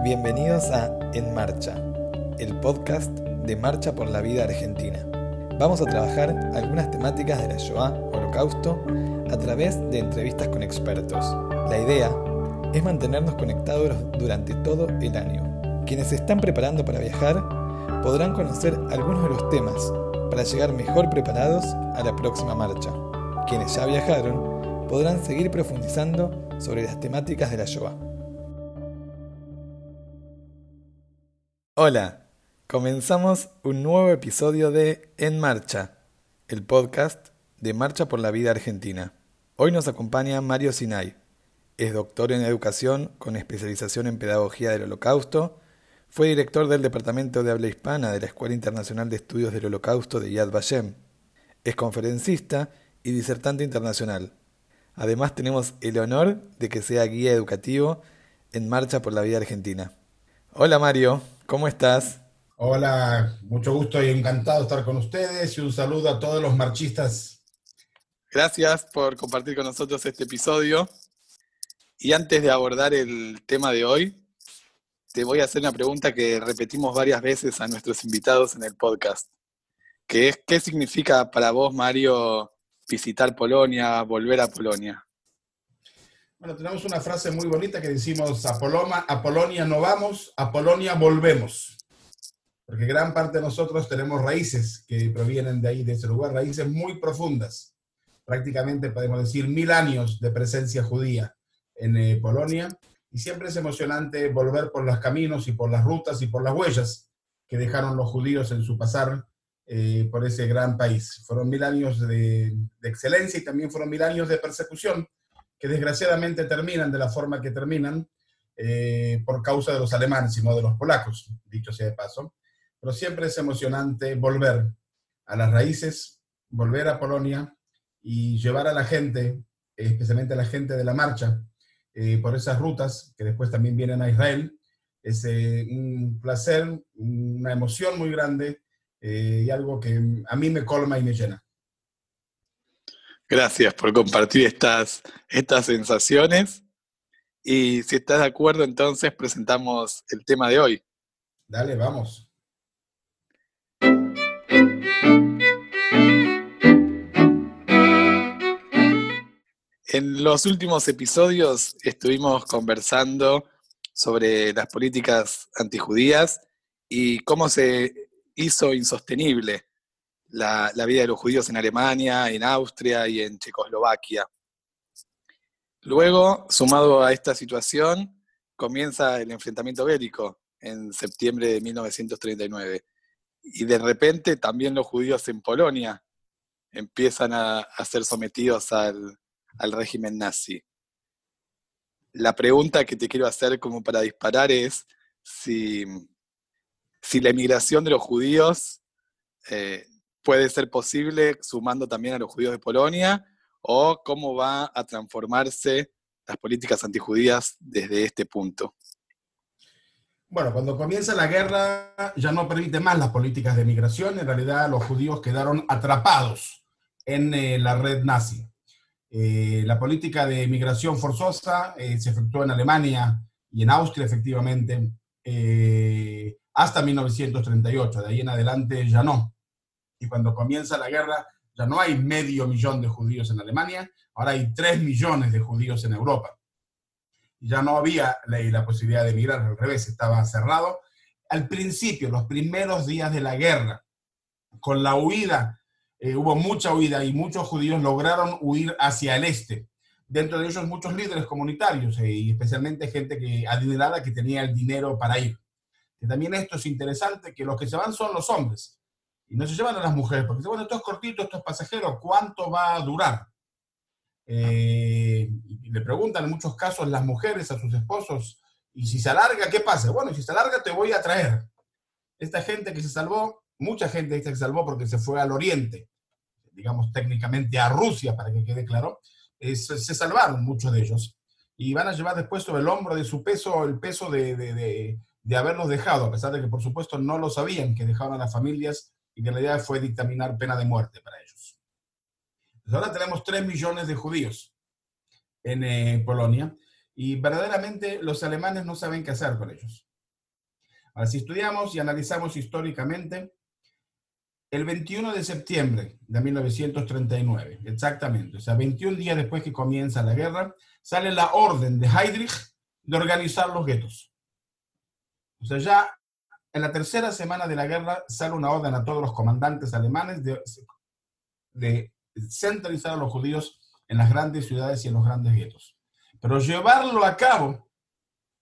Bienvenidos a En Marcha, el podcast de Marcha por la Vida Argentina. Vamos a trabajar algunas temáticas de la Shoah, Holocausto, a través de entrevistas con expertos. La idea es mantenernos conectados durante todo el año. Quienes se están preparando para viajar podrán conocer algunos de los temas para llegar mejor preparados a la próxima marcha. Quienes ya viajaron podrán seguir profundizando sobre las temáticas de la Shoah. Hola, comenzamos un nuevo episodio de En Marcha, el podcast de Marcha por la Vida Argentina. Hoy nos acompaña Mario Sinay. Es doctor en educación con especialización en pedagogía del Holocausto. Fue director del Departamento de Habla Hispana de la Escuela Internacional de Estudios del Holocausto de Yad Vashem. Es conferencista y disertante internacional. Además tenemos el honor de que sea guía educativo en Marcha por la Vida Argentina. Hola Mario, ¿cómo estás? Hola, mucho gusto y encantado de estar con ustedes y un saludo a todos los marchistas. Gracias por compartir con nosotros este episodio. Y antes de abordar el tema de hoy, te voy a hacer una pregunta que repetimos varias veces a nuestros invitados en el podcast, que es ¿qué significa para vos, Mario, visitar Polonia, volver a Polonia? Bueno, tenemos una frase muy bonita que decimos, a, a Polonia no vamos, a Polonia volvemos. Porque gran parte de nosotros tenemos raíces que provienen de ahí, de ese lugar, raíces muy profundas. Prácticamente podemos decir mil años de presencia judía en eh, Polonia. Y siempre es emocionante volver por los caminos y por las rutas y por las huellas que dejaron los judíos en su pasar eh, por ese gran país. Fueron mil años de, de excelencia y también fueron mil años de persecución que desgraciadamente terminan de la forma que terminan eh, por causa de los alemanes y no de los polacos, dicho sea de paso. Pero siempre es emocionante volver a las raíces, volver a Polonia y llevar a la gente, especialmente a la gente de la marcha, eh, por esas rutas que después también vienen a Israel. Es eh, un placer, una emoción muy grande y algo que a mí me colma y me llena. Gracias por compartir estas, estas sensaciones. Y si estás de acuerdo, entonces presentamos el tema de hoy. Dale, vamos. En los últimos episodios estuvimos conversando sobre las políticas antijudías y cómo se hizo insostenible la, vida de los judíos en Alemania, en Austria y en Checoslovaquia. Luego, sumado a esta situación, comienza el enfrentamiento bélico en septiembre de 1939. Y de repente también los judíos en Polonia empiezan a, ser sometidos al, régimen nazi. La pregunta que te quiero hacer como para disparar es si, si la emigración de los judíos eh, puede ser posible sumando también a los judíos de Polonia o cómo va a transformarse las políticas antijudías desde este punto. Bueno, cuando comienza la guerra ya no permite más las políticas de migración, en realidad los judíos quedaron atrapados en eh, la red nazi. Eh, la política de migración forzosa eh, se efectuó en Alemania y en Austria efectivamente hasta 1938, de ahí en adelante ya no y cuando comienza la guerra ya no hay medio millón de judíos en Alemania, ahora hay tres millones de judíos en Europa. Ya no había la, la posibilidad de emigrar, al revés, estaba cerrado. Al principio, los primeros días de la guerra, con la huida, eh, hubo mucha huida y muchos judíos lograron huir hacia el este. Dentro de ellos muchos líderes comunitarios eh, y especialmente gente que, adinerada que tenía el dinero para ir. Que también esto es interesante, que los que se van son los hombres y no se llevan a las mujeres, porque bueno, esto es cortito, esto es pasajero, ¿cuánto va a durar? Eh, le preguntan en muchos casos las mujeres a sus esposos, y si se alarga, ¿qué pasa? Bueno, si se alarga, te voy a traer. Esta gente que se salvó, mucha gente que se salvó porque se fue al oriente, digamos técnicamente a Rusia, para que quede claro, se, salvaron muchos de ellos. Y van a llevar después sobre el hombro de su peso el peso de, de, de haberlos dejado, a pesar de que por supuesto no lo sabían, que dejaron a las familias y que la idea fue dictaminar pena de muerte para ellos. ahora tenemos 3 millones de judíos en eh, Polonia y verdaderamente los alemanes no saben qué hacer con ellos. Ahora, si estudiamos y analizamos históricamente, el 21 de septiembre de 1939, exactamente, o sea, 21 días después que comienza la guerra, sale la orden de Heydrich de organizar los guetos. O sea, ya en la tercera semana de la guerra sale una orden a todos los comandantes alemanes de, de centralizar a los judíos en las grandes ciudades y en los grandes guetos. Pero llevarlo a cabo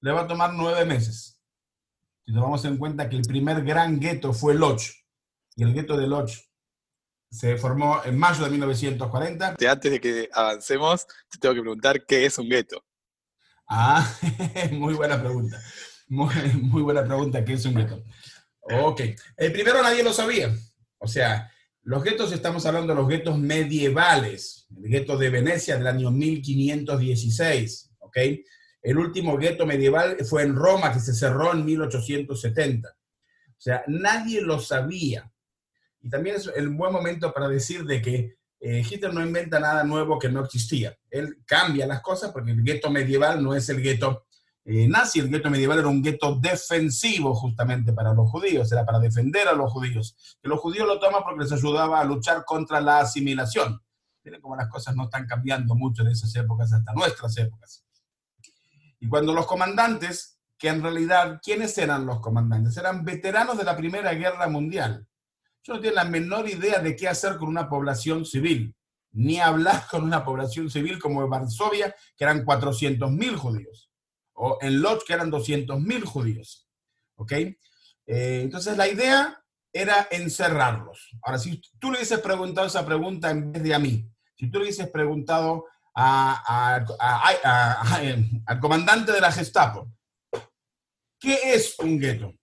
le va a tomar nueve meses. Si tomamos en cuenta que el primer gran gueto fue Loch, y el gueto de Loch se formó en mayo de 1940. Antes de que avancemos, te tengo que preguntar qué es un gueto. Ah, muy buena pregunta. Muy, buena pregunta, ¿qué es un gueto? Ok. El primero nadie lo sabía. O sea, los guetos, estamos hablando de los guetos medievales. El gueto de Venecia del año 1516. ¿Ok? El último gueto medieval fue en Roma, que se cerró en 1870. O sea, nadie lo sabía. Y también es el buen momento para decir de que eh, Hitler no inventa nada nuevo que no existía. Él cambia las cosas porque el gueto medieval no es el gueto eh, nazi. El gueto medieval era un gueto defensivo justamente para los judíos, era para defender a los judíos. Que los judíos lo toman porque les ayudaba a luchar contra la asimilación. Miren cómo las cosas no están cambiando mucho de esas épocas hasta nuestras épocas. Y cuando los comandantes, que en realidad, ¿quiénes eran los comandantes? Eran veteranos de la Primera Guerra Mundial. Yo no tengo la menor idea de qué hacer con una población civil, ni hablar con una población civil como Varsovia, que eran 400.000 judíos, o en Lodz, que eran 200.000 judíos. ¿Ok? Eh, entonces la idea era encerrarlos. Ahora, si tú le hubieses preguntado esa pregunta en vez de a mí, si tú le hubieses preguntado al comandante de la Gestapo, ¿qué es un gueto?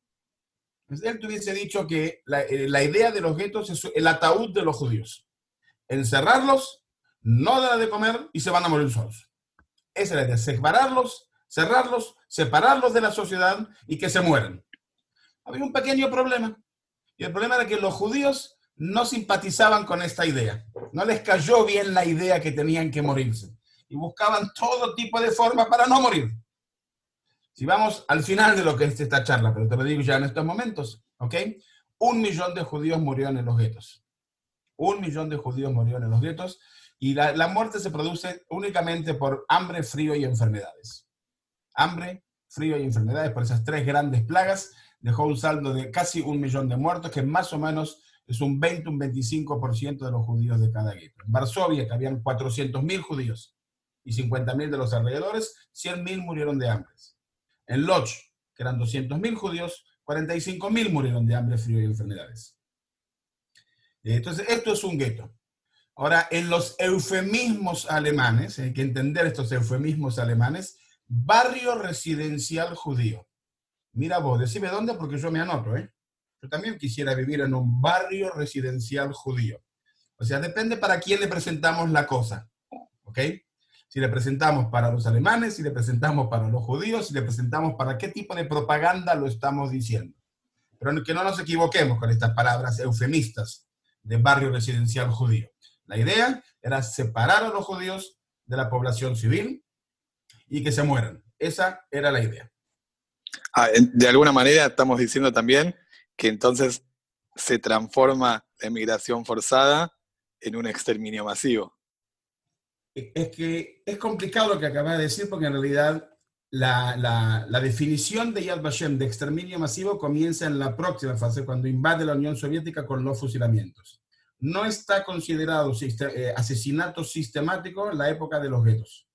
Pues él te hubiese dicho que eh, la, idea de los guetos es el ataúd de los judíos. Encerrarlos, no dar de comer y se van a morir solos. Esa es la idea, separarlos, cerrarlos, separarlos de la sociedad y que se mueran. Había un pequeño problema. Y el problema era que los judíos no simpatizaban con esta idea. No les cayó bien la idea que tenían que morirse. Y buscaban todo tipo de formas para no morir. Si vamos al final de lo que es esta charla, pero te lo digo ya en estos momentos, ¿ok? Un millón de judíos murieron en los guetos. Un millón de judíos murieron en los guetos y la, la muerte se produce únicamente por hambre, frío y enfermedades. Hambre, frío y enfermedades, por esas tres grandes plagas, dejó un saldo de casi un millón de muertos, que más o menos es un 20, un 25% de los judíos de cada gueto. En Varsovia, que habían 400.000 judíos y 50.000 de los alrededores, 100.000 murieron de hambre. En Lodz, que eran 200.000 judíos, 45.000 murieron de hambre, frío y enfermedades. Entonces, esto es un gueto. Ahora, en los eufemismos alemanes, hay que entender estos eufemismos alemanes, barrio residencial judío. Mira vos, decime dónde porque yo me anoto, ¿eh? Yo también quisiera vivir en un barrio residencial judío. O sea, depende para quién le presentamos la cosa, ¿ok? si le presentamos para los alemanes, si le presentamos para los judíos, si le presentamos para qué tipo de propaganda lo estamos diciendo. Pero que no nos equivoquemos con estas palabras eufemistas de barrio residencial judío. La idea era separar a los judíos de la población civil y que se mueran. Esa era la idea. Ah, de alguna manera estamos diciendo también que entonces se transforma la emigración forzada en un exterminio masivo es que es complicado lo que acabas de decir porque en realidad la, definición de Yad Vashem de exterminio masivo comienza en la próxima fase, cuando invade la Unión Soviética con los fusilamientos. No está considerado eh, asesinato sistemático en la época de los guetos.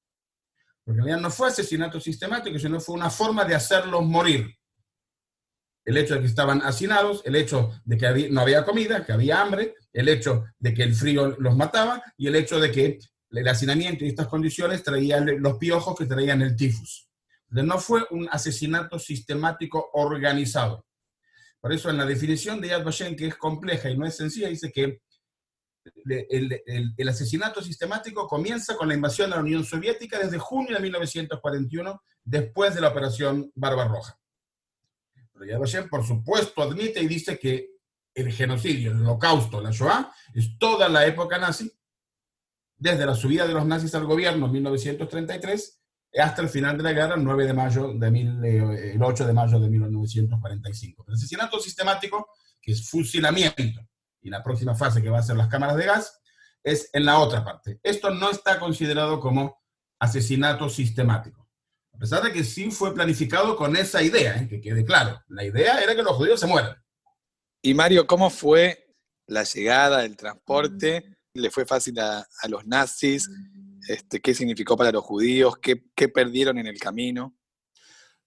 Porque en no fue asesinato sistemático, sino fue una forma de hacerlos morir. El hecho de que estaban hacinados, el hecho de que no había comida, que había hambre, el hecho de que el frío los mataba y el hecho de que el hacinamiento y estas condiciones traían los piojos que traían el tifus. No fue un asesinato sistemático organizado. Por eso en la definición de Yad Vashem, que es compleja y no es sencilla, dice que el, asesinato sistemático comienza con la invasión de la Unión Soviética desde junio de 1941, después de la operación Barbarroja. Pero Yad Vashem, por supuesto, admite y dice que el genocidio, el holocausto, la Shoah, es toda la época nazi, desde la subida de los nazis al gobierno en 1933 hasta el final de la guerra, el, 9 de mayo de mil, eh, el 8 de mayo de 1945. El asesinato sistemático, que es fusilamiento, y la próxima fase que va a ser las cámaras de gas, es en la otra parte. Esto no está considerado como asesinato sistemático. A pesar de que sí fue planificado con esa idea, ¿eh? que quede claro. La idea era que los judíos se mueran. Y Mario, ¿cómo fue la llegada, el transporte? ¿Le fue fácil a, los nazis? Este, ¿Qué significó para los judíos? ¿Qué, perdieron en el camino?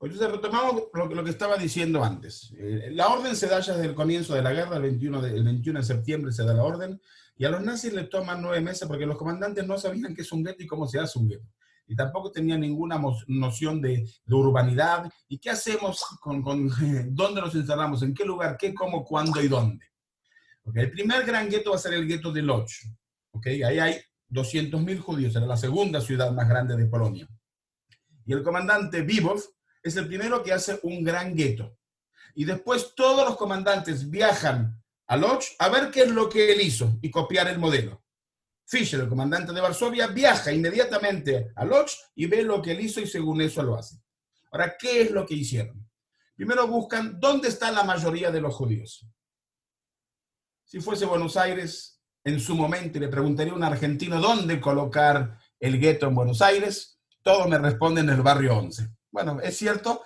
Pues retomamos lo, que estaba diciendo antes. Eh, la orden se da ya desde el comienzo de la guerra, el 21 de, el 21 de septiembre se da la orden, y a los nazis les toman nueve meses porque los comandantes no sabían qué es un gueto y cómo se hace un gueto y tampoco tenía ninguna noción de, urbanidad. ¿Y qué hacemos con, dónde nos instalamos? ¿En qué lugar? ¿Qué, cómo, cuándo y dónde? El primer gran gueto va a ser el gueto de Lodz. ¿okay? Ahí hay 200.000 judíos, era la segunda ciudad más grande de Polonia. Y el comandante Vivov es el primero que hace un gran gueto. Y después todos los comandantes viajan a Lodz a ver qué es lo que él hizo y copiar el modelo. Fischer, el comandante de Varsovia, viaja inmediatamente a Lodz y ve lo que él hizo y según eso lo hace. Ahora, ¿qué es lo que hicieron? Primero buscan dónde está la mayoría de los judíos. Si fuese Buenos Aires, en su momento, le preguntaría a un argentino dónde colocar el gueto en Buenos Aires, todos me responden en el barrio 11. Bueno, es cierto,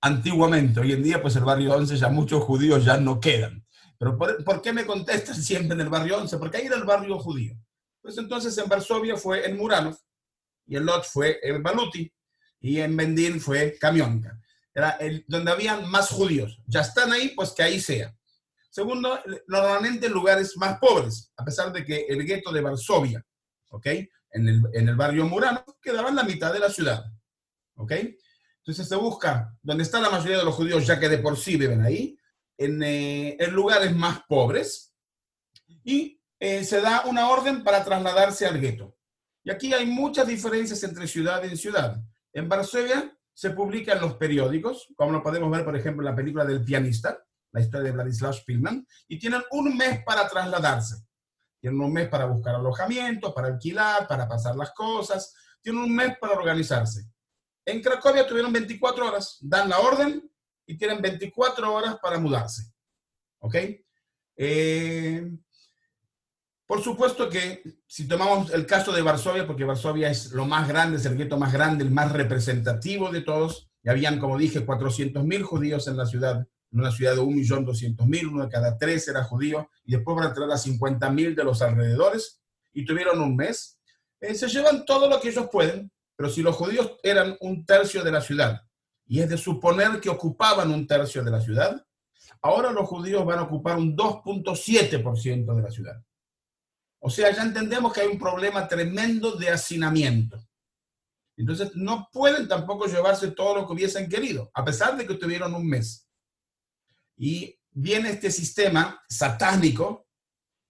antiguamente, hoy en día, pues el barrio 11 ya muchos judíos ya no quedan. Pero ¿por, ¿por qué me contestan siempre en el barrio 11? Porque ahí era el barrio judío. Pues entonces en Varsovia fue en Muranov, y en Lodz fue en Baluti, y en Mendín fue Kamionka. Era el, donde habían más judíos. Ya están ahí, pues que ahí sea. Segundo, normalmente en lugares más pobres, a pesar de que el gueto de Varsovia, ¿ok? En el, en el barrio Muranov quedaba en la mitad de la ciudad, ¿ok? Entonces se busca donde está la mayoría de los judíos, ya que de por sí viven ahí, en, eh, lugares más pobres, y eh, se da una orden para trasladarse al gueto. Y aquí hay muchas diferencias entre ciudad y ciudad. En Varsovia se publican los periódicos, como lo podemos ver, por ejemplo, en la película del pianista, la historia de Vladislav Spielman, y tienen un mes para trasladarse. Tienen un mes para buscar alojamiento, para alquilar, para pasar las cosas. Tienen un mes para organizarse. En Cracovia tuvieron 24 horas, dan la orden y tienen 24 horas para mudarse. ¿Ok? Eh, por supuesto que si tomamos el caso de Varsovia, porque Varsovia es lo más grande, el gueto más grande, el más representativo de todos, y habían, como dije, 400.000 judíos en la ciudad, en una ciudad de 1.200.000, uno de cada tres era judío, y después van a traer a 50.000 de los alrededores, y tuvieron un mes. Eh, se llevan todo lo que ellos pueden, pero si los judíos eran un tercio de la ciudad, y es de suponer que ocupaban un tercio de la ciudad, ahora los judíos van a ocupar un 2.7% de la ciudad. O sea, ya entendemos que hay un problema tremendo de hacinamiento. Entonces, no pueden tampoco llevarse todo lo que hubiesen querido, a pesar de que tuvieron un mes. Y viene este sistema satánico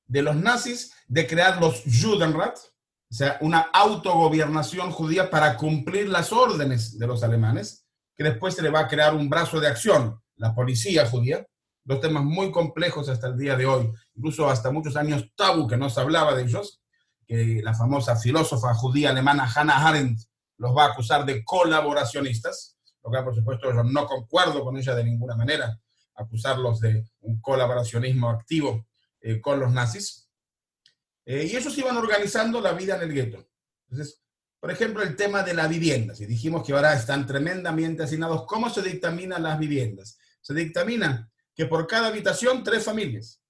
de los nazis de crear los Judenrat, o sea, una autogobiernación judía para cumplir las órdenes de los alemanes, que después se le va a crear un brazo de acción, la policía judía, dos temas muy complejos hasta el día de hoy, incluso hasta muchos años tabú que no se hablaba de ellos, que la famosa filósofa judía alemana Hannah Arendt los va a acusar de colaboracionistas, lo que por supuesto yo no concuerdo con ella de ninguna manera, acusarlos de un colaboracionismo activo eh, con los nazis. Eh, y ellos iban organizando la vida en el gueto. Entonces, por ejemplo, el tema de la vivienda. Si dijimos que ahora están tremendamente asignados, ¿cómo se dictaminan las viviendas? Se dictamina que por cada habitación tres familias.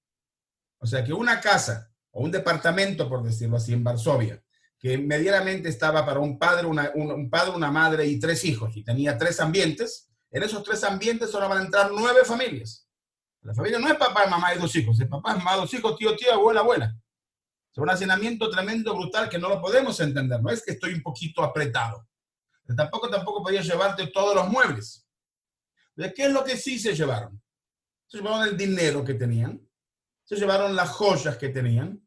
O sea que una casa o un departamento, por decirlo así, en Varsovia, que medianamente estaba para un padre, una, un, padre, una madre y tres hijos, y tenía tres ambientes, en esos tres ambientes solo van a entrar nueve familias. La familia no es papá, mamá y dos hijos, es papá, mamá, dos hijos, tío, tío, abuela, abuela. Un hacinamiento tremendo, brutal, que no lo podemos entender. No es que estoy un poquito apretado. Pero tampoco, tampoco podías llevarte todos los muebles. ¿De qué es lo que sí se llevaron? se llevaron el dinero que tenían, se llevaron las joyas que tenían,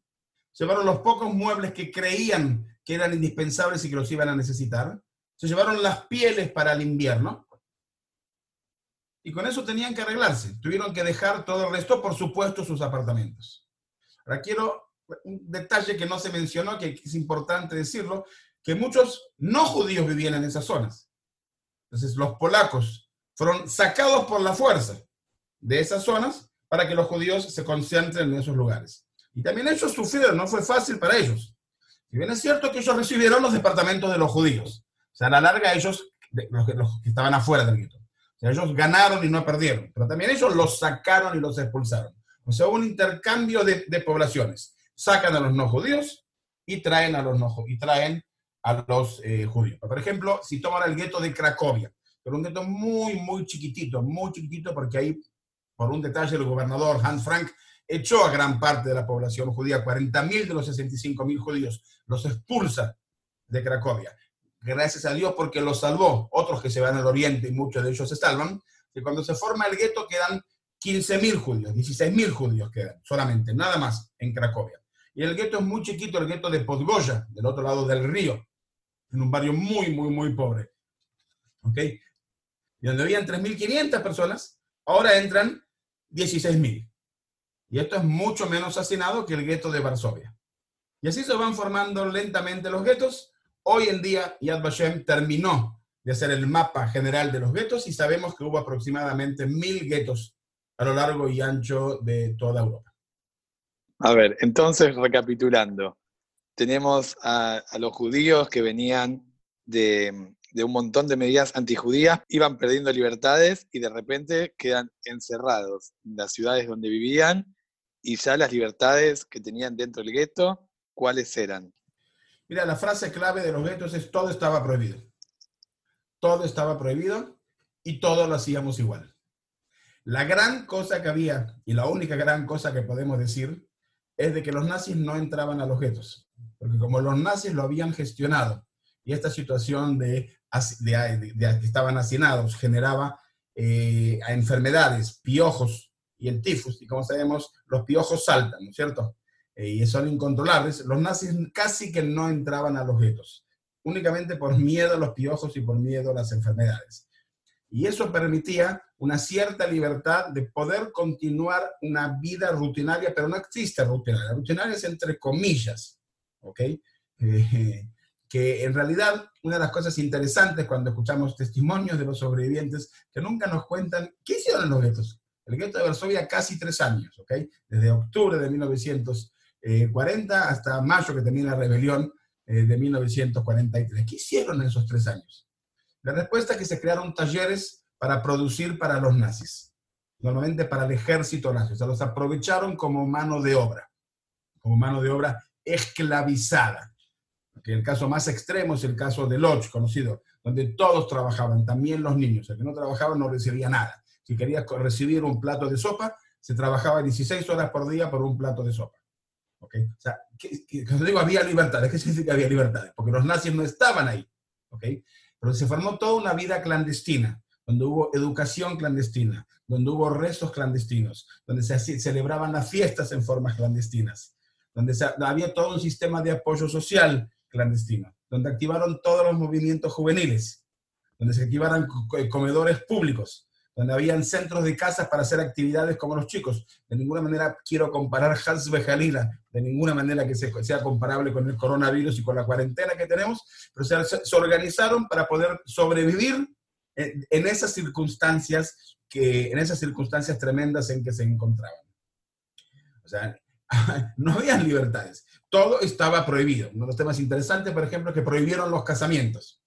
se llevaron los pocos muebles que creían que eran indispensables y que los iban a necesitar, se llevaron las pieles para el invierno, y con eso tenían que arreglarse. Tuvieron que dejar todo el resto, por supuesto, sus apartamentos. Ahora quiero un detalle que no se mencionó, que es importante decirlo. que muchos no judíos vivían en esas zonas. Entonces los polacos fueron sacados por la fuerza de esas zonas para que los judíos se concentren en esos lugares. Y también ellos sufrieron, no fue fácil para ellos. Si bien es cierto que ellos recibieron los departamentos de los judíos, o sea, a la larga ellos, los que, los que estaban afuera del gueto, o sea, ellos ganaron y no perdieron, pero también ellos los sacaron y los expulsaron. O sea, hubo un intercambio de, de poblaciones. Sacan a los no judíos y traen a los no y traen a los eh, judíos. Por ejemplo, si toman el gueto de Cracovia, pero un gueto muy, muy chiquitito, muy chiquitito, porque ahí, por un detalle, el gobernador Hans Frank echó a gran parte de la población judía, 40.000 de los 65.000 judíos, los expulsa de Cracovia. Gracias a Dios porque los salvó. Otros que se van al oriente y muchos de ellos se salvan. Y cuando se forma el gueto quedan 15.000 judíos, 16.000 judíos quedan solamente, nada más en Cracovia. Y el gueto es muy chiquito, el gueto de Podgoya, del otro lado del río, en un barrio muy, muy, muy pobre. ¿Ok? Y donde habían 3.500 personas, ahora entran 16.000. Y esto es mucho menos hacinado que el gueto de Varsovia. Y así se van formando lentamente los guetos. Hoy en día Yad Vashem terminó de hacer el mapa general de los guetos y sabemos que hubo aproximadamente mil guetos a lo largo y ancho de toda Europa. A ver, entonces recapitulando, tenemos a, los judíos que venían de, de, un montón de medidas antijudías, iban perdiendo libertades y de repente quedan encerrados en las ciudades donde vivían y ya las libertades que tenían dentro del gueto, ¿cuáles eran? Mira, la frase clave de los guetos es todo estaba prohibido. Todo estaba prohibido y todo lo hacíamos igual. La gran cosa que había, y la única gran cosa que podemos decir, es de que los nazis no entraban a los guetos, porque como los nazis lo habían gestionado y esta situación de, de, que estaban hacinados generaba eh, enfermedades, piojos y el tifus, y como sabemos, los piojos saltan, ¿no es cierto? Eh, y son incontrolables, los nazis casi que no entraban a los guetos, únicamente por miedo a los piojos y por miedo a las enfermedades. Y eso permitía una cierta libertad de poder continuar una vida rutinaria, pero no existe rutinaria. Rutinaria es entre comillas, ¿ok? Eh, que en realidad una de las cosas interesantes cuando escuchamos testimonios de los sobrevivientes que nunca nos cuentan qué hicieron los guetos. El gueto de Varsovia casi tres años, ¿ok? Desde octubre de 1940 hasta mayo que tenía la rebelión eh, de 1943. ¿Qué hicieron esos tres años? La respuesta es que se crearon talleres para producir para los nazis, normalmente para el ejército nazi. O sea, los aprovecharon como mano de obra, como mano de obra esclavizada. Que el caso más extremo es el caso de Lodz, conocido, donde todos trabajaban, también los niños. El que no trabajaba no recibía nada. Si querías recibir un plato de sopa, se trabajaba 16 horas por día por un plato de sopa. ¿Okay? O sea, cuando digo había libertades, ¿qué significa había libertades? Porque los nazis no estaban ahí. ¿okay? Pero se formó toda una vida clandestina, donde hubo educación clandestina, donde hubo restos clandestinos, donde se celebraban las fiestas en formas clandestinas, donde había todo un sistema de apoyo social clandestino, donde activaron todos los movimientos juveniles, donde se activaron comedores públicos, donde habían centros de casas para hacer actividades como los chicos. De ninguna manera quiero comparar Hasbe Jalila, de ninguna manera que sea comparable con el coronavirus y con la cuarentena que tenemos, pero se, se organizaron para poder sobrevivir en, esas circunstancias que, en esas circunstancias tremendas en que se encontraban. O sea, no había libertades. Todo estaba prohibido. Uno de los temas interesantes, por ejemplo, es que prohibieron los casamientos.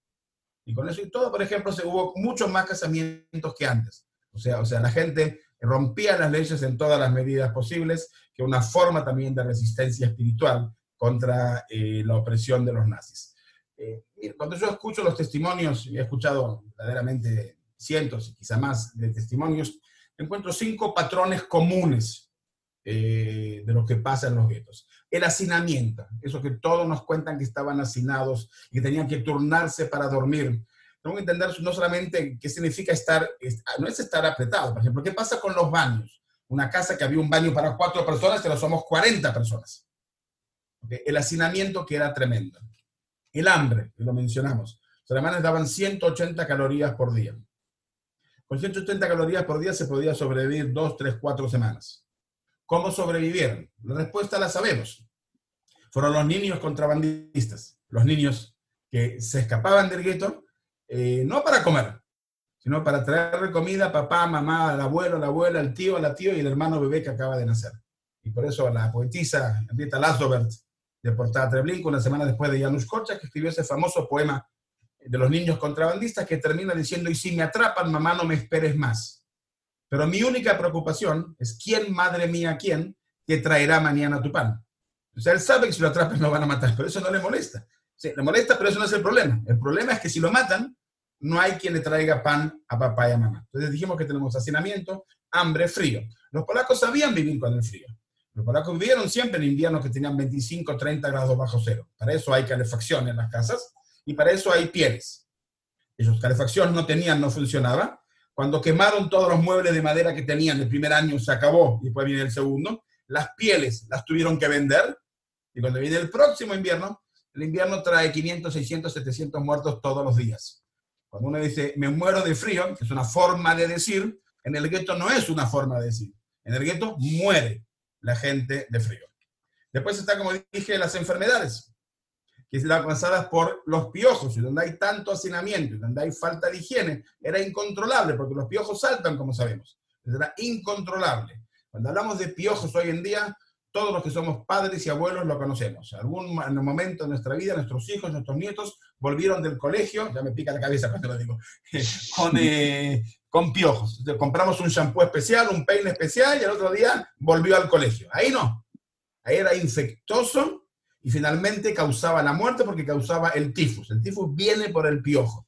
Y con eso y todo, por ejemplo, se hubo muchos más casamientos que antes. O sea, o sea, la gente rompía las leyes en todas las medidas posibles, que una forma también de resistencia espiritual contra eh, la opresión de los nazis. Eh, cuando yo escucho los testimonios, y he escuchado verdaderamente cientos y quizá más de testimonios, encuentro cinco patrones comunes eh, de lo que pasa en los guetos. El hacinamiento, eso que todos nos cuentan que estaban hacinados y que tenían que turnarse para dormir. Tengo que entender no solamente qué significa estar, no es estar apretado. Por ejemplo, ¿qué pasa con los baños? Una casa que había un baño para cuatro personas, pero somos 40 personas. El hacinamiento que era tremendo. El hambre, lo mencionamos. Los alemanes daban 180 calorías por día. Con 180 calorías por día se podía sobrevivir dos, tres, cuatro semanas. ¿Cómo sobrevivieron? La respuesta la sabemos. Fueron los niños contrabandistas, los niños que se escapaban del gueto, eh, no para comer, sino para traer comida a papá, mamá, al abuelo, a la abuela, al tío, a la tía y el hermano bebé que acaba de nacer. Y por eso la poetisa Henrietta Laszobert, de Portada Treblinka, una semana después de Janusz Korczak, escribió ese famoso poema de los niños contrabandistas que termina diciendo, y si me atrapan, mamá, no me esperes más. Pero mi única preocupación es quién, madre mía, quién, te traerá mañana tu pan. O sea, él sabe que si lo atrapan lo van a matar, pero eso no le molesta. Sí, le molesta, pero eso no es el problema. El problema es que si lo matan, no hay quien le traiga pan a papá y a mamá. Entonces dijimos que tenemos hacinamiento, hambre, frío. Los polacos sabían vivir con el frío. Los polacos vivieron siempre en inviernos que tenían 25, 30 grados bajo cero. Para eso hay calefacción en las casas y para eso hay pieles. Ellos calefacción no tenían, no funcionaba. Cuando quemaron todos los muebles de madera que tenían, el primer año se acabó y después viene el segundo, las pieles las tuvieron que vender. Y cuando viene el próximo invierno, el invierno trae 500, 600, 700 muertos todos los días. Cuando uno dice, me muero de frío, que es una forma de decir, en el gueto no es una forma de decir. En el gueto muere la gente de frío. Después está, como dije, las enfermedades, que están causadas por los piojos, y donde hay tanto hacinamiento, y donde hay falta de higiene, era incontrolable, porque los piojos saltan, como sabemos. Era incontrolable. Cuando hablamos de piojos hoy en día, todos los que somos padres y abuelos lo conocemos. Algún momento de nuestra vida, nuestros hijos, nuestros nietos volvieron del colegio, ya me pica la cabeza cuando lo digo, con, eh, con piojos. compramos un shampoo especial, un peine especial y el otro día volvió al colegio. Ahí no. Ahí era infectoso y finalmente causaba la muerte porque causaba el tifus. El tifus viene por el piojo.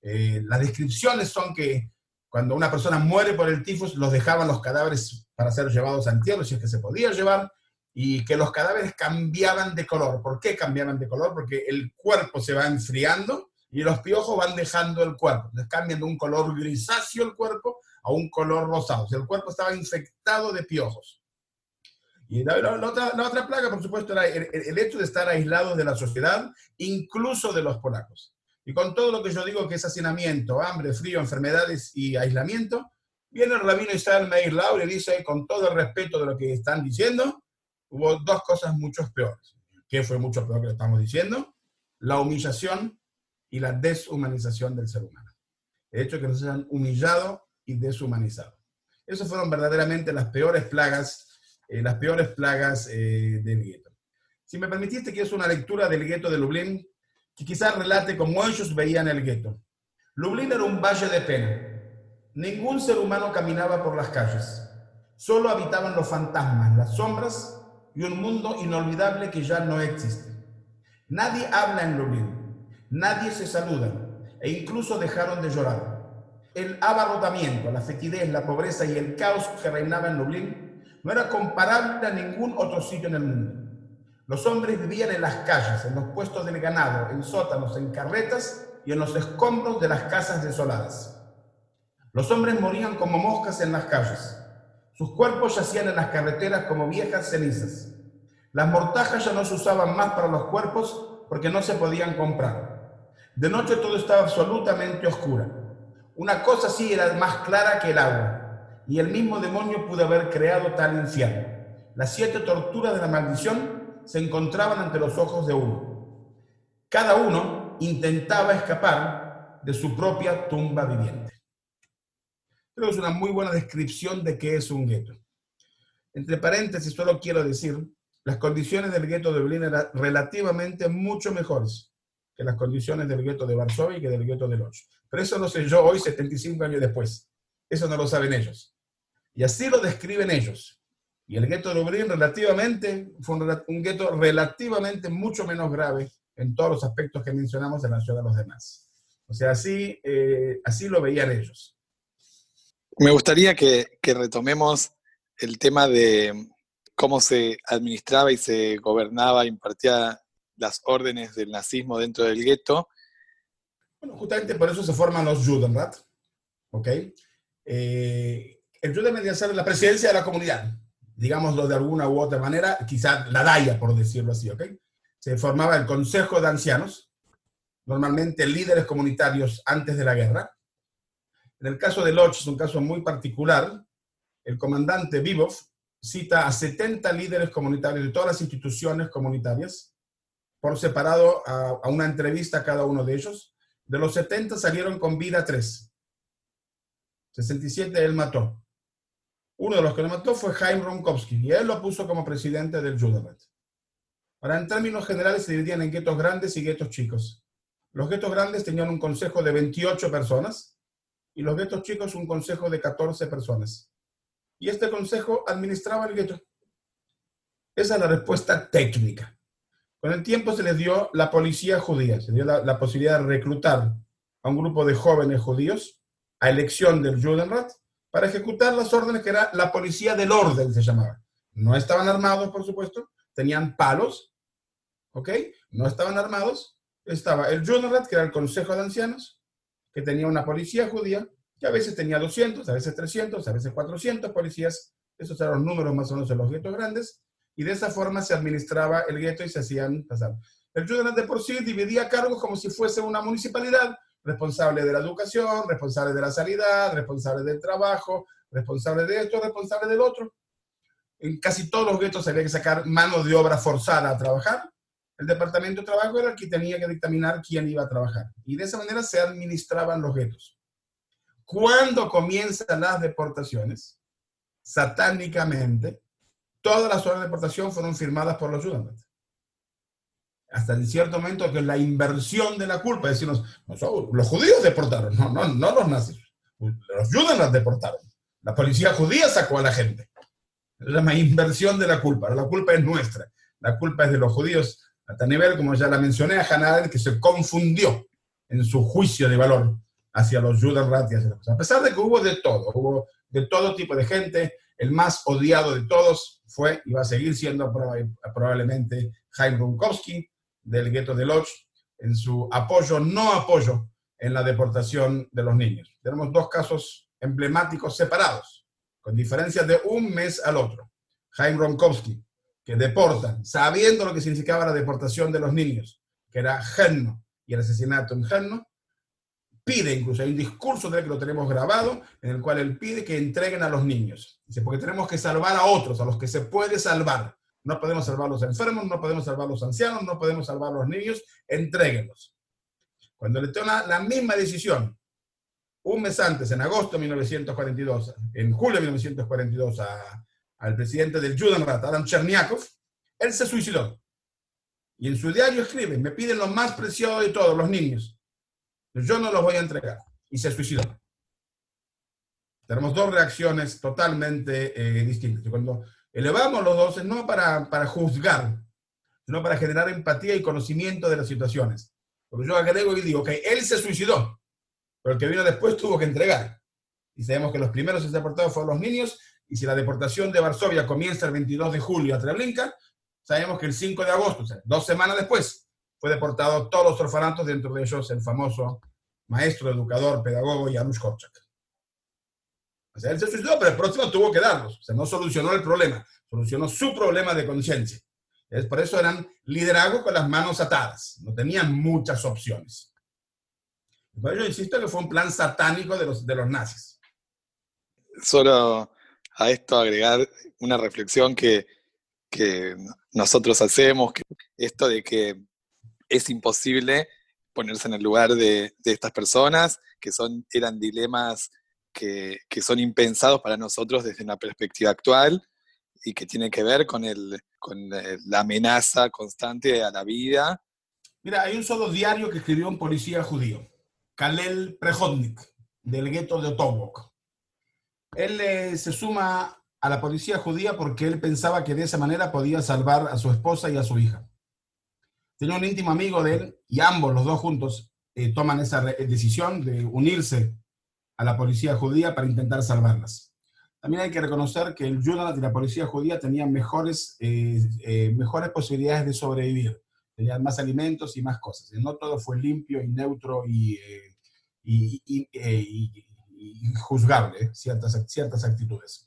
Eh, las descripciones son que cuando una persona muere por el tifus, los dejaban los cadáveres para ser llevados a entierro, si es que se podía llevar, y que los cadáveres cambiaban de color. ¿Por qué cambiaban de color? Porque el cuerpo se va enfriando y los piojos van dejando el cuerpo. Les cambian de un color grisáceo el cuerpo a un color rosado. O sea, el cuerpo estaba infectado de piojos. Y la, otra, plaga, por supuesto, era el, hecho de estar aislados de la sociedad, incluso de los polacos. Y con todo lo que yo digo que es hacinamiento, hambre, frío, enfermedades y aislamiento, viene el rabino Israel Meir Lau y dice, con todo el respeto de lo que están diciendo, hubo dos cosas mucho peores. ¿Qué fue mucho peor que lo estamos diciendo? La humillación y la deshumanización del ser humano. El hecho de que nos hayan humillado y deshumanizado. Esas fueron verdaderamente las peores plagas, eh, las peores plagas eh, del gueto. Si me permitiste, que es una lectura del gueto de Lublin, que quizás relate cómo ellos veían el gueto. Lublin era un valle de pena. Ningún ser humano caminaba por las calles. Solo habitaban los fantasmas, las sombras y un mundo inolvidable que ya no existe. Nadie habla en Lublin. Nadie se saluda e incluso dejaron de llorar. El abarrotamiento, la fetidez, la pobreza y el caos que reinaba en Lublin no era comparable a ningún otro sitio en el mundo. Los hombres vivían en las calles, en los puestos del ganado, en sótanos, en carretas y en los escombros de las casas desoladas. Los hombres morían como moscas en las calles. Sus cuerpos yacían en las carreteras como viejas cenizas. Las mortajas ya no se usaban más para los cuerpos porque no se podían comprar. De noche todo estaba absolutamente oscuro. Una cosa sí era más clara que el agua, y el mismo demonio pudo haber creado tal infierno. Las siete torturas de la maldición se encontraban ante los ojos de uno. Cada uno intentaba escapar de su propia tumba viviente. Creo que es una muy buena descripción de qué es un gueto. Entre paréntesis, solo quiero decir, las condiciones del gueto de Berlín eran relativamente mucho mejores que las condiciones del gueto de Varsovia y que del gueto de Lodz. Pero eso lo sé yo hoy, 75 años después. Eso no lo saben ellos. Y así lo describen ellos. Y el gueto de Lublin relativamente fue un, gueto relativamente mucho menos grave en todos los aspectos que mencionamos en la ciudad de los demás. O sea, así, eh, así lo veían ellos. Me gustaría que, que retomemos el tema de cómo se administraba y se gobernaba, impartía las órdenes del nazismo dentro del gueto. Bueno, justamente por eso se forman los Judenrat, ¿ok? Eh, el Juden vendría a ser la presidencia de la comunidad, digámoslo de alguna u otra manera, quizá la DAIA, por decirlo así, ¿ok? Se formaba el Consejo de Ancianos, normalmente líderes comunitarios antes de la guerra. En el caso de Lodz es un caso muy particular. El comandante Vivov cita a 70 líderes comunitarios de todas las instituciones comunitarias por separado a, a una entrevista a cada uno de ellos. De los 70 salieron con vida tres. 67 él mató. Uno de los que lo mató fue Jaime Ronkowski y él lo puso como presidente del Judenrat. Ahora, en términos generales, se dividían en guetos grandes y guetos chicos. Los guetos grandes tenían un consejo de 28 personas y los guetos chicos un consejo de 14 personas. Y este consejo administraba el gueto. Esa es la respuesta técnica. Con el tiempo se les dio la policía judía, se dio la, la posibilidad de reclutar a un grupo de jóvenes judíos a elección del Judenrat para ejecutar las órdenes que era la policía del orden, se llamaba. No estaban armados, por supuesto, tenían palos, ¿ok? No estaban armados. Estaba el Judenrat, que era el Consejo de Ancianos, que tenía una policía judía, que a veces tenía 200, a veces 300, a veces 400 policías. Esos eran los números más o menos de los guetos grandes. Y de esa forma se administraba el gueto y se hacían pasar. El Judenrat de por sí dividía cargos como si fuese una municipalidad, responsable de la educación, responsable de la sanidad, responsable del trabajo, responsable de esto, responsable del otro. En casi todos los guetos había que sacar mano de obra forzada a trabajar. El departamento de trabajo era el que tenía que dictaminar quién iba a trabajar. Y de esa manera se administraban los guetos. Cuando comienzan las deportaciones, satánicamente, todas las órdenes de deportación fueron firmadas por los judaístas hasta en cierto momento que la inversión de la culpa, es decir, los judíos deportaron, no, no, no los nazis, los judíos las deportaron. La policía judía sacó a la gente. Llama inversión de la culpa. La culpa es nuestra. La culpa es de los judíos, a tal nivel, como ya la mencioné, a Hanadel, que se confundió en su juicio de valor hacia los judíos A pesar de que hubo de todo, hubo de todo tipo de gente, el más odiado de todos fue y va a seguir siendo probablemente Jaime Runkowski, del gueto de Lodz en su apoyo, no apoyo en la deportación de los niños. Tenemos dos casos emblemáticos separados, con diferencias de un mes al otro. Jaime Ronkowski, que deporta, sabiendo lo que significaba la deportación de los niños, que era Genno y el asesinato en Genno, pide, incluso hay un discurso de que lo tenemos grabado, en el cual él pide que entreguen a los niños. Dice, porque tenemos que salvar a otros, a los que se puede salvar. No podemos salvar a los enfermos, no podemos salvar a los ancianos, no podemos salvar a los niños, entréguenlos. Cuando le toma la misma decisión, un mes antes, en agosto de 1942, en julio de 1942, al presidente del Judenrat, Adam Cherniakov, él se suicidó. Y en su diario escribe, me piden lo más preciado de todos, los niños. Yo no los voy a entregar. Y se suicidó. Tenemos dos reacciones totalmente eh, distintas. Cuando Elevamos los dos no para, para juzgar, sino para generar empatía y conocimiento de las situaciones. Porque yo agrego y digo, ok, él se suicidó, pero el que vino después tuvo que entregar. Y sabemos que los primeros deportados fueron los niños, y si la deportación de Varsovia comienza el 22 de julio a Treblinka, sabemos que el 5 de agosto, o sea, dos semanas después, fue deportado todos los orfanatos, dentro de ellos el famoso maestro, educador, pedagogo Janusz Korczak. O sea, él se suicidó, pero el próximo tuvo que darlos. O sea, no solucionó el problema, solucionó su problema de conciencia. Por eso eran liderazgo con las manos atadas. No tenían muchas opciones. Eso insisto que fue un plan satánico de los, de los nazis. Solo a esto agregar una reflexión que, que nosotros hacemos, que esto de que es imposible ponerse en el lugar de, de estas personas, que son, eran dilemas que, son impensados para nosotros desde una perspectiva actual y que tienen que ver con, el, con eh, la amenaza constante a la vida. Mira, hay un solo diario que escribió un policía judío, Kalel Prehodnik, del gueto de Otobok. Él eh, se suma a la policía judía porque él pensaba que de esa manera podía salvar a su esposa y a su hija. Tenía un íntimo amigo de él y ambos, los dos juntos, eh, toman esa decisión de unirse a la policía judía para intentar salvarlas. También hay que reconocer que el Judenrat y la policía judía tenían mejores, eh, eh, mejores posibilidades de sobrevivir, tenían más alimentos y más cosas. No todo fue limpio y neutro y, eh, y, juzgable, ciertas, ciertas actitudes.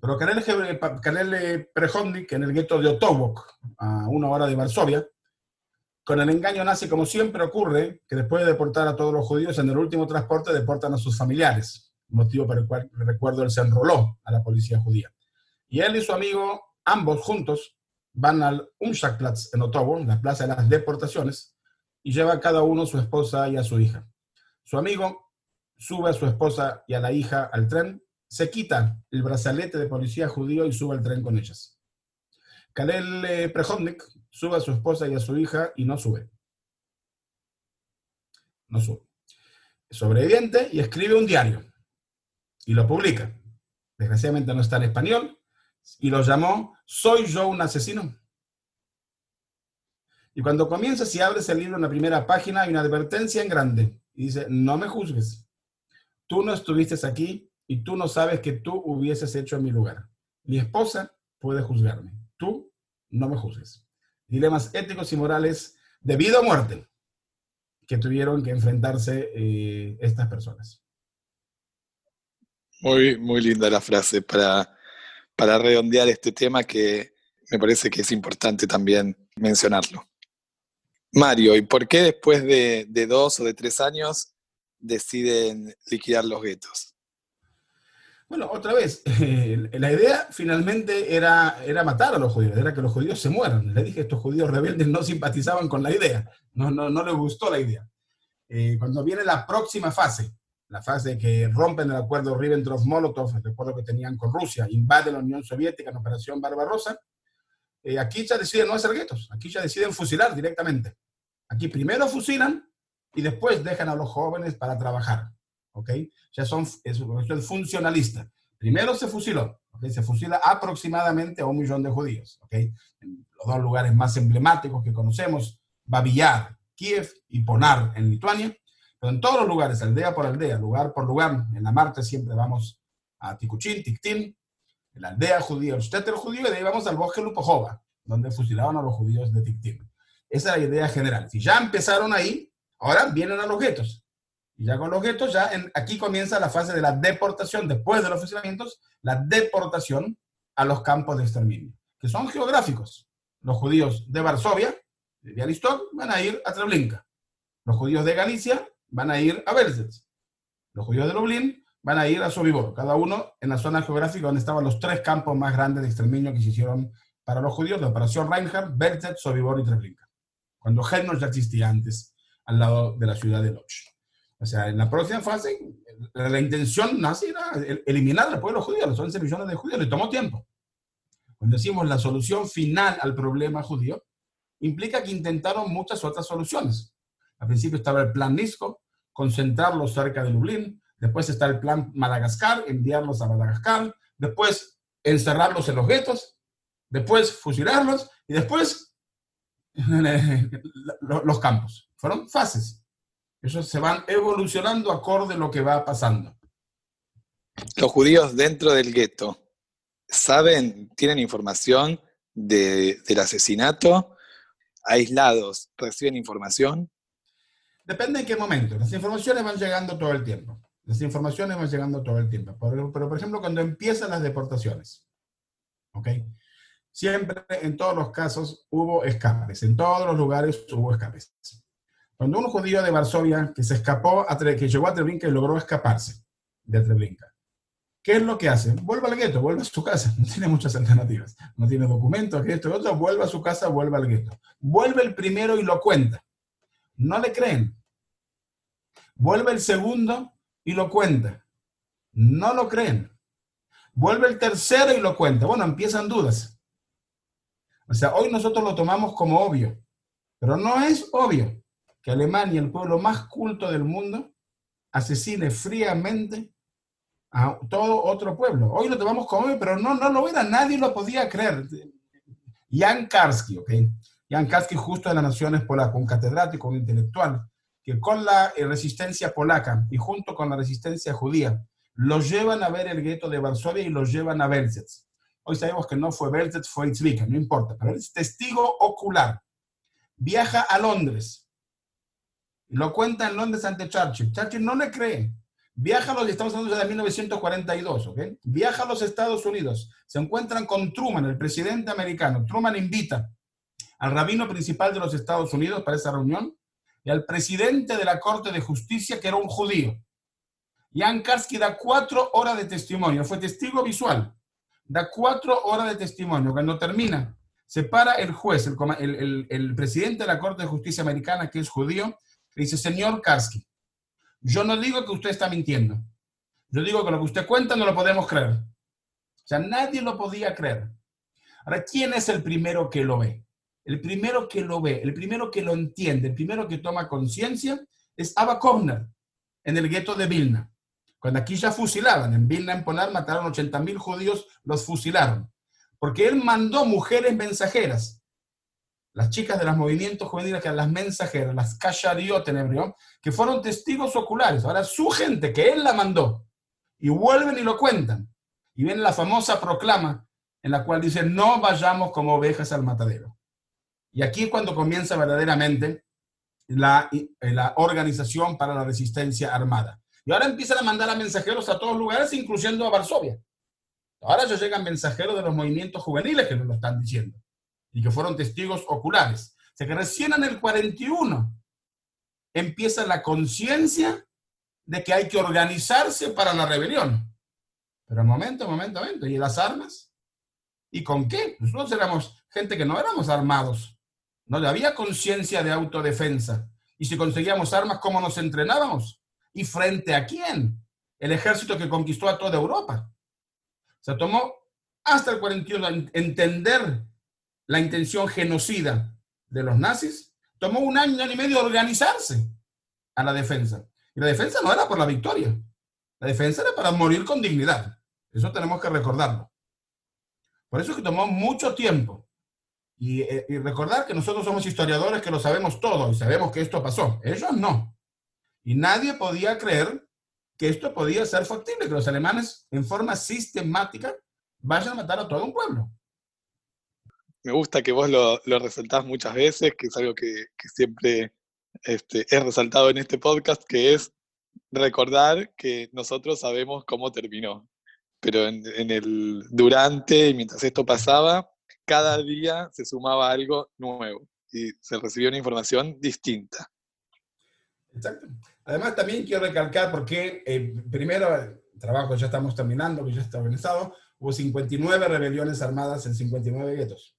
Pero Karel Prejondnik, en el gueto de Otobok, a una hora de Varsovia, con el engaño nazi, como siempre ocurre, que después de deportar a todos los judíos, en el último transporte deportan a sus familiares, motivo por el cual, recuerdo, él se enroló a la policía judía. Y él y su amigo, ambos juntos, van al Umschlagplatz en Otobo, la plaza de las deportaciones, y lleva a cada uno a su esposa y a su hija. Su amigo sube a su esposa y a la hija al tren, se quita el brazalete de policía judío y sube al tren con ellas. Kalel eh, Prehodnik sube a su esposa y a su hija y no sube. No sube. sobreviviente y escribe un diario y lo publica. Desgraciadamente no está en español y lo llamó ¿Soy yo un asesino? Y cuando comienzas y abres el libro en la primera página hay una advertencia en grande y dice, no me juzgues. Tú no estuviste aquí y tú no sabes que tú hubieses hecho en mi lugar. Mi esposa puede juzgarme. Tú no me juzgues. Dilemas éticos y morales de vida o muerte que tuvieron que enfrentarse eh, estas personas. Muy, muy linda la frase para, para redondear este tema que me parece que es importante también mencionarlo. Mario, ¿y por qué después de, dos o de tres años deciden liquidar los guetos? Bueno, otra vez, la idea finalmente era, era matar a los judíos, era que los judíos se mueran. Le dije estos judíos rebeldes no simpatizaban con la idea, no, no, no les gustó la idea. Eh, cuando viene la próxima fase, la fase que rompen el acuerdo Ribbentrop-Molotov, el acuerdo que tenían con Rusia, invade la Unión Soviética en Operación Barbarossa, eh, aquí ya deciden no hacer guetos, aquí ya deciden fusilar directamente. Aquí primero fusilan y después dejan a los jóvenes para trabajar. ¿Ok? Ya son, es, es funcionalista. Primero se fusiló, ¿okay? se fusila aproximadamente a un millón de judíos. ¿ok? En los dos lugares más emblemáticos que conocemos, Babillar, Kiev y Ponar en Lituania. Pero en todos los lugares, aldea por aldea, lugar por lugar, en la Marte siempre vamos a Tikuchín, Tiktín, la aldea judía, el Shtetter judío, y de ahí vamos al bosque Lupojova, donde fusilaban a los judíos de Tiktín. Esa es la idea general. Si ya empezaron ahí, ahora vienen a los guetos. Y ya con los guetos, ya aquí comienza la fase de la deportación, después de los fusilamientos, la deportación a los campos de exterminio, que son geográficos. Los judíos de Varsovia, de Bialystok, van a ir a Treblinka. Los judíos de Galicia van a ir a Belzec. Los judíos de Lublin van a ir a Sobibor, cada uno en la zona geográfica donde estaban los tres campos más grandes de exterminio que se hicieron para los judíos, la operación Reinhardt, Belzec, Sobibor y Treblinka. Cuando Helmut ya existía antes, al lado de la ciudad de Lodz. O sea, en la próxima fase, la, intención nazi era eliminar al pueblo judío, los 11 millones de judíos, le tomó tiempo. Cuando decimos la solución final al problema judío, implica que intentaron muchas otras soluciones. Al principio estaba el plan Nisco, concentrarlos cerca de Lublin. Después está el plan Madagascar, enviarlos a Madagascar. Después encerrarlos en los guetos. Después fusilarlos. Y después los campos. Fueron fases. Esos se van evolucionando acorde a lo que va pasando. Los judíos dentro del gueto, ¿saben, tienen información del asesinato? ¿Aislados reciben información? Depende en qué momento. Las informaciones van llegando todo el tiempo. Las informaciones van llegando todo el tiempo. Pero, por ejemplo, cuando empiezan las deportaciones, ¿ok? Siempre, en todos los casos, hubo escapes. En todos los lugares hubo escapes. Cuando un judío de Varsovia que se escapó, a que llegó a Treblinka y logró escaparse de Treblinka, ¿qué es lo que hace? Vuelve al gueto, vuelve a su casa. No tiene muchas alternativas. No tiene documentos, que esto y otro. Vuelve a su casa, vuelve al gueto. Vuelve el primero y lo cuenta. No le creen. Vuelve el segundo y lo cuenta. No lo creen. Vuelve el tercero y lo cuenta. Bueno, empiezan dudas. O sea, hoy nosotros lo tomamos como obvio, pero no es obvio que Alemania, el pueblo más culto del mundo, asesine fríamente a todo otro pueblo. Hoy lo tomamos como pero no, no lo era, nadie lo podía creer. Jan Karski, ¿ok? Jan Karski, justo de las Naciones Polacas, un catedrático, un intelectual, que con la eh, resistencia polaca y junto con la resistencia judía, los llevan a ver el gueto de Varsovia y los llevan a Belzec. Hoy sabemos que no fue Belzec, fue Itzvika, no importa, pero es testigo ocular. Viaja a Londres. Lo cuenta en Londres ante Churchill. Churchill no le cree. Viaja a los Estados Unidos desde 1942, ¿ok? Viaja a los Estados Unidos. Se encuentran con Truman, el presidente americano. Truman invita al rabino principal de los Estados Unidos para esa reunión y al presidente de la Corte de Justicia, que era un judío. Jan Karski da cuatro horas de testimonio, fue testigo visual, da cuatro horas de testimonio. Cuando termina, se para el juez, el, presidente de la Corte de Justicia Americana, que es judío, dice, señor Karski, yo no digo que usted está mintiendo. Yo digo que lo que usted cuenta no lo podemos creer. O sea, nadie lo podía creer. Ahora, ¿quién es el primero que lo ve? El primero que lo ve, el primero que lo entiende, el primero que toma conciencia es Abba Kovner en el gueto de Vilna. Cuando aquí ya fusilaban, en Vilna, en Ponar, mataron 80.000 judíos, los fusilaron porque él mandó mujeres mensajeras, las chicas de los movimientos juveniles, que eran las mensajeras, las kashariot en que fueron testigos oculares. Ahora su gente, que él la mandó, y vuelven y lo cuentan. Y viene la famosa proclama en la cual dice, no vayamos como ovejas al matadero. Y aquí es cuando comienza verdaderamente la, la organización para la resistencia armada. Y ahora empiezan a mandar a mensajeros a todos lugares, incluyendo a Varsovia. Ahora ya llegan mensajeros de los movimientos juveniles que nos lo están diciendo y que fueron testigos oculares. O sea que recién en el 41 empieza la conciencia de que hay que organizarse para la rebelión. Pero momento, momento, momento. ¿Y las armas? ¿Y con qué? Nosotros éramos gente que no éramos armados. No había conciencia de autodefensa. Y si conseguíamos armas, ¿cómo nos entrenábamos? ¿Y frente a quién? El ejército que conquistó a toda Europa. Se tomó hasta el 41 entender la intención genocida de los nazis. Tomó un año y medio organizarse a la defensa. Y la defensa no era por la victoria. La defensa era para morir con dignidad. Eso tenemos que recordarlo. Por eso es que tomó mucho tiempo. Y, eh, y, recordar que nosotros somos historiadores que lo sabemos todo y sabemos que esto pasó. Ellos no. Y nadie podía creer que esto podía ser factible, que los alemanes en forma sistemática vayan a matar a todo un pueblo. Me gusta que vos lo, lo resaltás muchas veces, que es algo que, siempre este, he resaltado en este podcast, que es recordar que nosotros sabemos cómo terminó. Pero en, en el durante y mientras esto pasaba, cada día se sumaba algo nuevo y se recibía una información distinta. Exacto. Además, también quiero recalcar porque, eh, primero, el trabajo ya estamos terminando, que ya está organizado, hubo 59 rebeliones armadas en 59 guetos.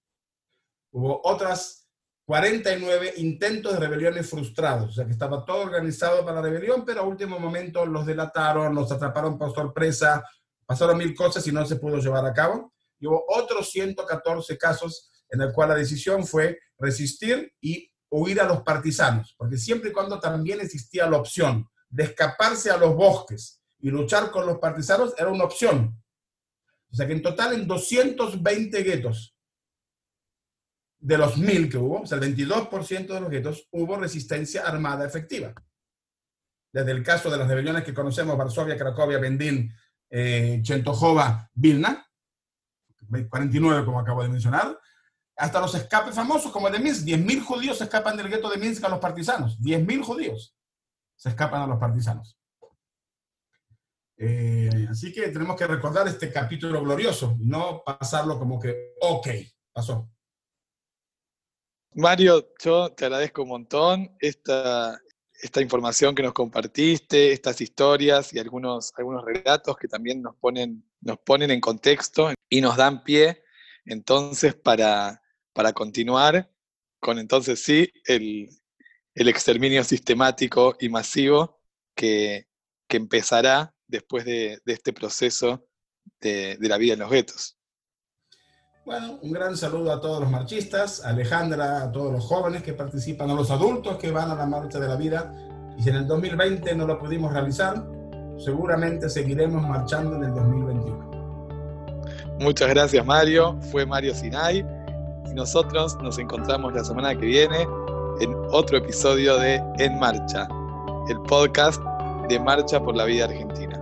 Hubo otras 49 intentos de rebeliones frustrados, o sea que estaba todo organizado para la rebelión, pero a último momento los delataron, los atraparon por sorpresa, pasaron mil cosas y no se pudo llevar a cabo. Y hubo otros 114 casos en el cual la decisión fue resistir y huir a los partisanos, porque siempre y cuando también existía la opción de escaparse a los bosques y luchar con los partisanos, era una opción. O sea que en total en 220 guetos de los mil que hubo, o sea, el 22% de los guetos, hubo resistencia armada efectiva. Desde el caso de las rebeliones que conocemos, Varsovia, Cracovia, Bendín, eh, Chentojova, Vilna, 49 como acabo de mencionar, hasta los escapes famosos como el de Minsk. 10.000 judíos se escapan del gueto de Minsk a los partisanos. 10.000 judíos se escapan a los partisanos. Eh, así que tenemos que recordar este capítulo glorioso, no pasarlo como que, ok, pasó. Mario, yo te agradezco un montón esta, esta información que nos compartiste, estas historias y algunos, algunos relatos que también nos ponen, nos ponen en contexto y nos dan pie entonces para, para continuar con entonces sí el, exterminio sistemático y masivo que, empezará después de, este proceso de, la vida en los guetos. Bueno, un gran saludo a todos los marchistas, a Alejandra, a todos los jóvenes que participan, a los adultos que van a la marcha de la vida. Y si en el 2020 no lo pudimos realizar, seguramente seguiremos marchando en el 2021. Muchas gracias Mario, fue Mario Sinay y nosotros nos encontramos la semana que viene en otro episodio de En Marcha, el podcast de Marcha por la Vida Argentina.